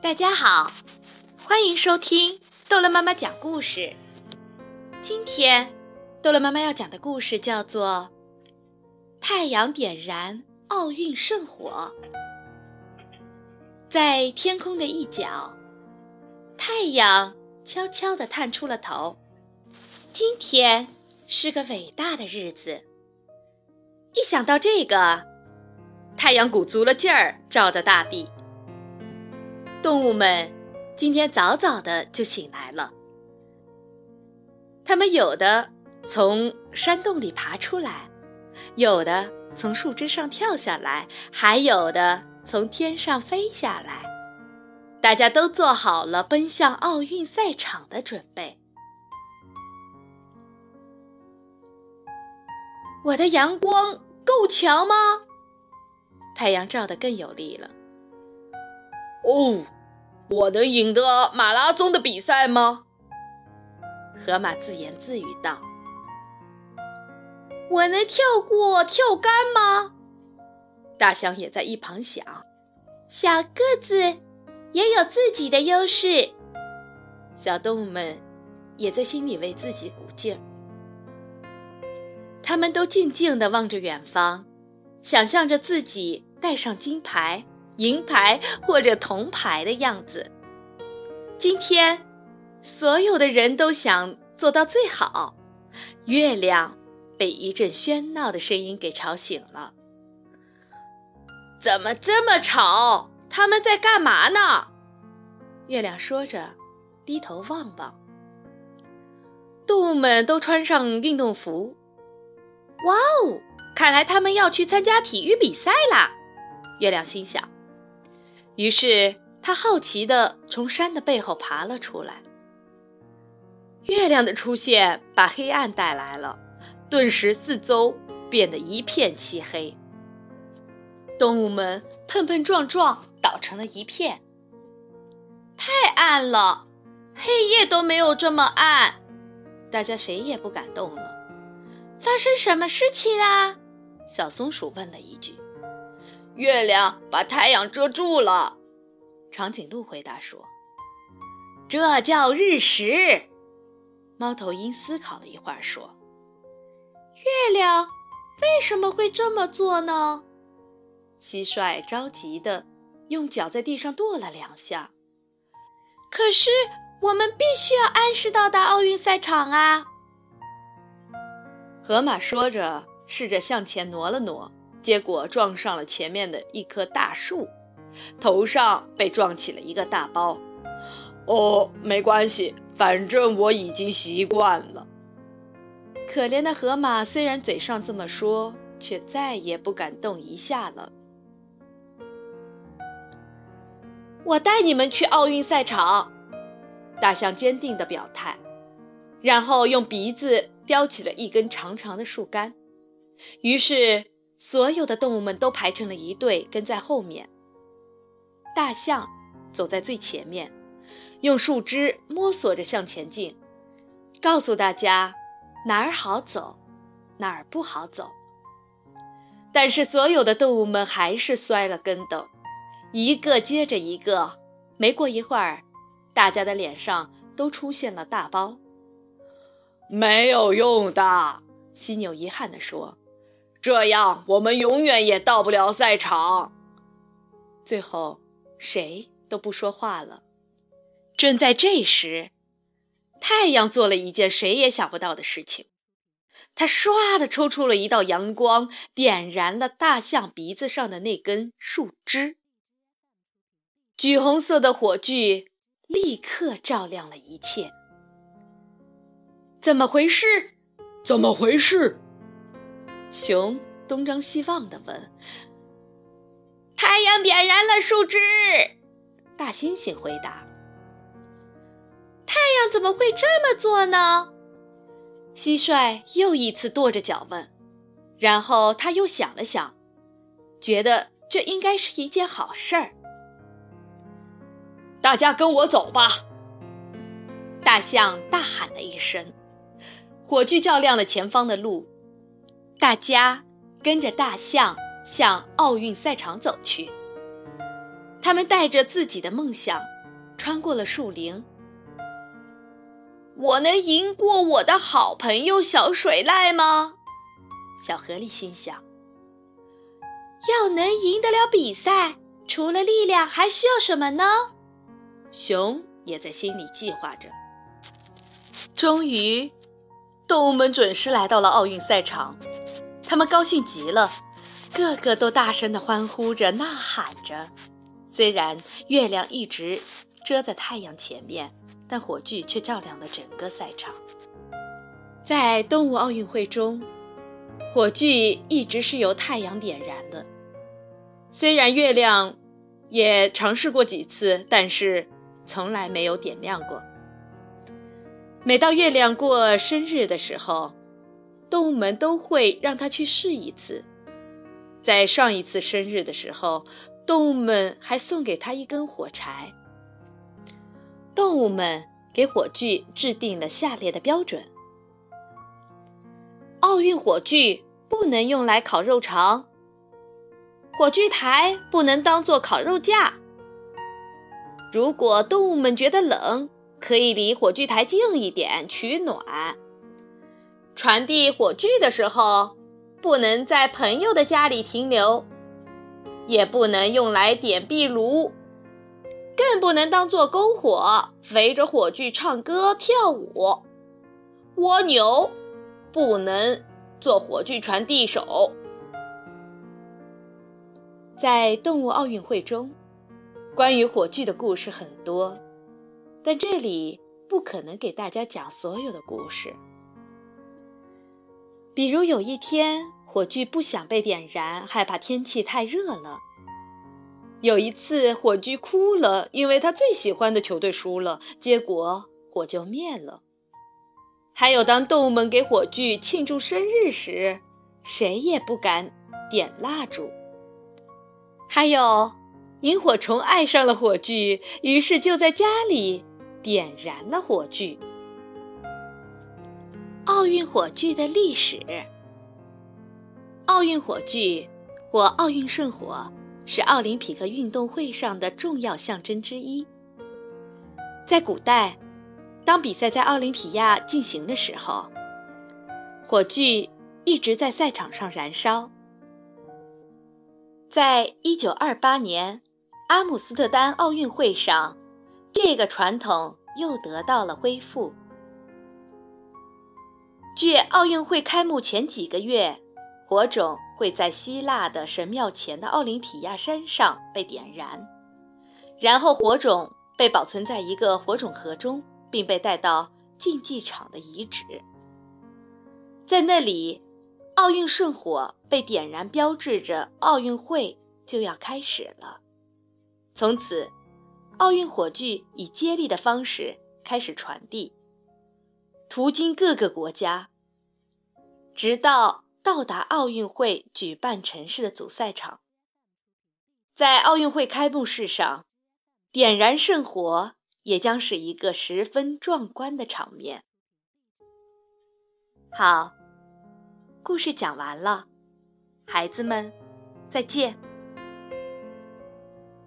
大家好，欢迎收听逗乐妈妈讲故事。今天，逗乐妈妈要讲的故事叫做《太阳点燃奥运圣火》。在天空的一角，太阳悄悄地探出了头。今天是个伟大的日子。一想到这个，太阳鼓足了劲儿照着大地。动物们今天早早的就醒来了。它们有的从山洞里爬出来，有的从树枝上跳下来，还有的从天上飞下来。大家都做好了奔向奥运赛场的准备。我的阳光够强吗？太阳照得更有力了。哦，我能赢得马拉松的比赛吗？河马自言自语道：“我能跳过跳杆吗？”大象也在一旁想：“小个子也有自己的优势。”小动物们也在心里为自己鼓劲儿。他们都静静地望着远方，想象着自己带上金牌。银牌或者铜牌的样子。今天，所有的人都想做到最好。月亮被一阵喧闹的声音给吵醒了。怎么这么吵？他们在干嘛呢？月亮说着，低头望望。动物们都穿上运动服。哇哦！看来他们要去参加体育比赛啦。月亮心想。于是，他好奇地从山的背后爬了出来。月亮的出现把黑暗带来了，顿时四周变得一片漆黑。动物们碰碰撞撞，倒成了一片。太暗了，黑夜都没有这么暗。大家谁也不敢动了。发生什么事情啦？小松鼠问了一句。月亮把太阳遮住了，长颈鹿回答说：“这叫日食。”猫头鹰思考了一会儿说：“月亮为什么会这么做呢？”蟋蟀着急的用脚在地上跺了两下。可是我们必须要按时到达奥运赛场啊！河马说着，试着向前挪了挪。结果撞上了前面的一棵大树，头上被撞起了一个大包。哦，没关系，反正我已经习惯了。可怜的河马虽然嘴上这么说，却再也不敢动一下了。我带你们去奥运赛场，大象坚定地表态，然后用鼻子叼起了一根长长的树干，于是。所有的动物们都排成了一队，跟在后面。大象走在最前面，用树枝摸索着向前进，告诉大家哪儿好走，哪儿不好走。但是所有的动物们还是摔了跟斗，一个接着一个。没过一会儿，大家的脸上都出现了大包。没有用的，犀牛遗憾地说。这样，我们永远也到不了赛场。最后，谁都不说话了。正在这时，太阳做了一件谁也想不到的事情，它唰的抽出了一道阳光，点燃了大象鼻子上的那根树枝。橘红色的火炬立刻照亮了一切。怎么回事？怎么回事？熊东张西望地问：“太阳点燃了树枝。”大猩猩回答：“太阳怎么会这么做呢？”蟋蟀又一次跺着脚问，然后他又想了想，觉得这应该是一件好事儿。大家跟我走吧！大象大喊了一声，火炬照亮了前方的路。大家跟着大象向奥运赛场走去。他们带着自己的梦想，穿过了树林。我能赢过我的好朋友小水濑吗？小河狸心想。要能赢得了比赛，除了力量，还需要什么呢？熊也在心里计划着。终于，动物们准时来到了奥运赛场，他们高兴极了，个个都大声地欢呼着、呐喊着。虽然月亮一直遮在太阳前面。但火炬却照亮了整个赛场。在动物奥运会中，火炬一直是由太阳点燃的。虽然月亮也尝试过几次，但是从来没有点亮过。每到月亮过生日的时候，动物们都会让他去试一次。在上一次生日的时候，动物们还送给他一根火柴。动物们给火炬制定了下列的标准：奥运火炬不能用来烤肉肠，火炬台不能当做烤肉架。如果动物们觉得冷，可以离火炬台近一点取暖。传递火炬的时候，不能在朋友的家里停留，也不能用来点壁炉。更不能当做篝火，围着火炬唱歌跳舞。蜗牛不能做火炬传递手。在动物奥运会中，关于火炬的故事很多，但这里不可能给大家讲所有的故事。比如有一天，火炬不想被点燃，害怕天气太热了。有一次，火炬哭了，因为他最喜欢的球队输了，结果火就灭了。还有，当动物们给火炬庆祝生日时，谁也不敢点蜡烛。还有，萤火虫爱上了火炬，于是就在家里点燃了火炬。奥运火炬的历史，奥运火炬或奥运圣火。是奥林匹克运动会上的重要象征之一。在古代，当比赛在奥林匹亚进行的时候，火炬一直在赛场上燃烧。在一九二八年阿姆斯特丹奥运会上，这个传统又得到了恢复。据奥运会开幕前几个月。火种会在希腊的神庙前的奥林匹亚山上被点燃，然后火种被保存在一个火种盒中，并被带到竞技场的遗址。在那里，奥运圣火被点燃，标志着奥运会就要开始了。从此，奥运火炬以接力的方式开始传递，途经各个国家，直到。到达奥运会举办城市的主赛场，在奥运会开幕式上，点燃圣火也将是一个十分壮观的场面。好，故事讲完了，孩子们，再见。